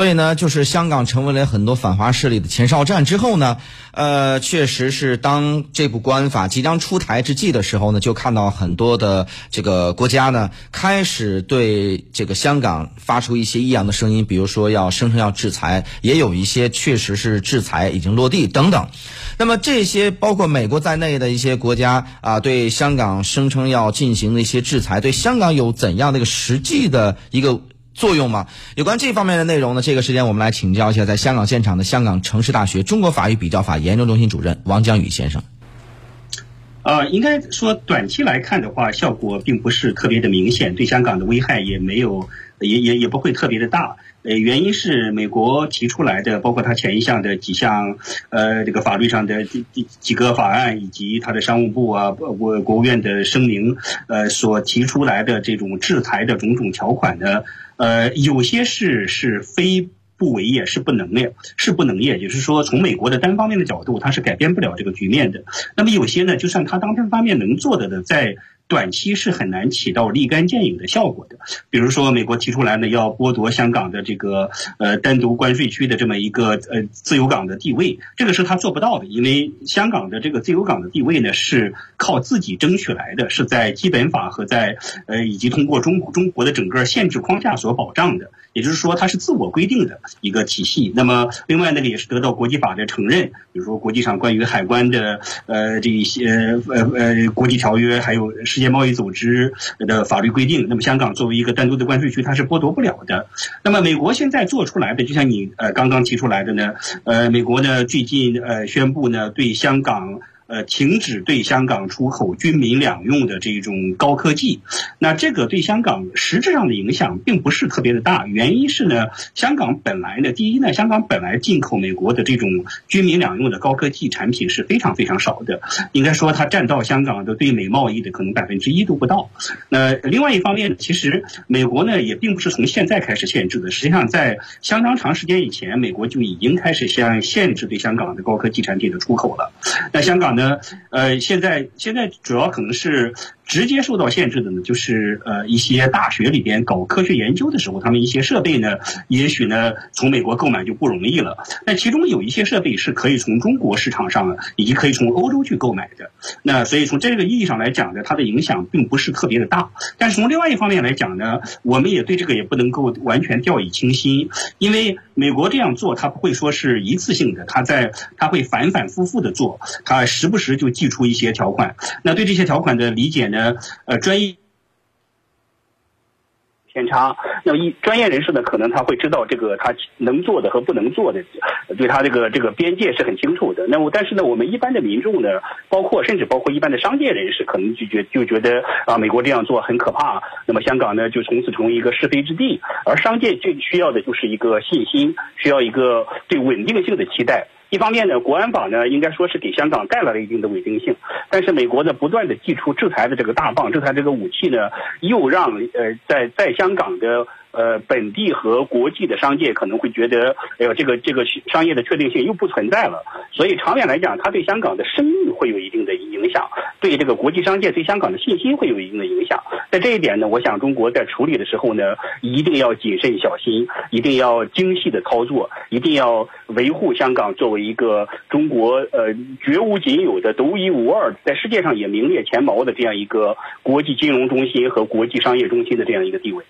所以呢，就是香港成为了很多反华势力的前哨站之后呢，呃，确实是当这部国安法即将出台之际的时候呢，就看到很多的这个国家呢开始对这个香港发出一些异样的声音，比如说要声称要制裁，也有一些确实是制裁已经落地等等。那么这些包括美国在内的一些国家啊，对香港声称要进行的一些制裁，对香港有怎样的一个实际的一个？作用吗？有关这方面的内容呢？这个时间我们来请教一下在香港现场的香港城市大学中国法语比较法研究中心主任王江宇先生。呃，应该说短期来看的话，效果并不是特别的明显，对香港的危害也没有，也也也不会特别的大。呃，原因是美国提出来的，包括他前一项的几项，呃，这个法律上的几几几个法案，以及他的商务部啊，国国务院的声明，呃，所提出来的这种制裁的种种条款呢，呃，有些是是非不为也，是不能的，是不能也，就是说，从美国的单方面的角度，它是改变不了这个局面的。那么有些呢，就算他单方面能做的呢，在短期是很难起到立竿见影的效果的。比如说，美国提出来呢，要剥夺香港的这个呃单独关税区的这么一个呃自由港的地位，这个是他做不到的，因为香港的这个自由港的地位呢是靠自己争取来的，是在基本法和在呃以及通过中中国的整个限制框架所保障的。也就是说，它是自我规定的一个体系。那么，另外那个也是得到国际法的承认，比如说国际上关于海关的呃这一些呃呃国际条约，还有世界贸易组织的法律规定。那么，香港作为一个单独的关税区，它是剥夺不了的。那么，美国现在做出来的，就像你呃刚刚提出来的呢，呃，美国呢最近呃宣布呢对香港。呃，停止对香港出口军民两用的这种高科技，那这个对香港实质上的影响并不是特别的大。原因是呢，香港本来呢，第一呢，香港本来进口美国的这种军民两用的高科技产品是非常非常少的，应该说它占到香港的对美贸易的可能百分之一都不到。那另外一方面，其实美国呢也并不是从现在开始限制的，实际上在相当长时间以前，美国就已经开始向限制对香港的高科技产品的出口了。那香港呢？呃，呃，现在现在主要可能是。直接受到限制的呢，就是呃一些大学里边搞科学研究的时候，他们一些设备呢，也许呢从美国购买就不容易了。那其中有一些设备是可以从中国市场上以及可以从欧洲去购买的。那所以从这个意义上来讲呢，它的影响并不是特别的大。但是从另外一方面来讲呢，我们也对这个也不能够完全掉以轻心，因为美国这样做，它不会说是一次性的，它在它会反反复复的做，它时不时就寄出一些条款。那对这些条款的理解呢？呃呃，专业偏差。那么一专业人士呢，可能他会知道这个他能做的和不能做的，对他这个这个边界是很清楚的。那么但是呢，我们一般的民众呢，包括甚至包括一般的商界人士，可能就觉就觉得啊，美国这样做很可怕。那么香港呢，就从此成为一个是非之地。而商界最需要的就是一个信心，需要一个对稳定性的期待。一方面呢，国安法呢，应该说是给香港带来了一定的稳定性，但是美国的，不断的祭出制裁的这个大棒，制裁这个武器呢，又让呃在在香港的。呃，本地和国际的商界可能会觉得，哎呦，这个这个商业的确定性又不存在了。所以长远来讲，它对香港的声誉会有一定的影响，对这个国际商界对香港的信心会有一定的影响。在这一点呢，我想中国在处理的时候呢，一定要谨慎小心，一定要精细的操作，一定要维护香港作为一个中国呃绝无仅有的、独一无二，在世界上也名列前茅的这样一个国际金融中心和国际商业中心的这样一个地位。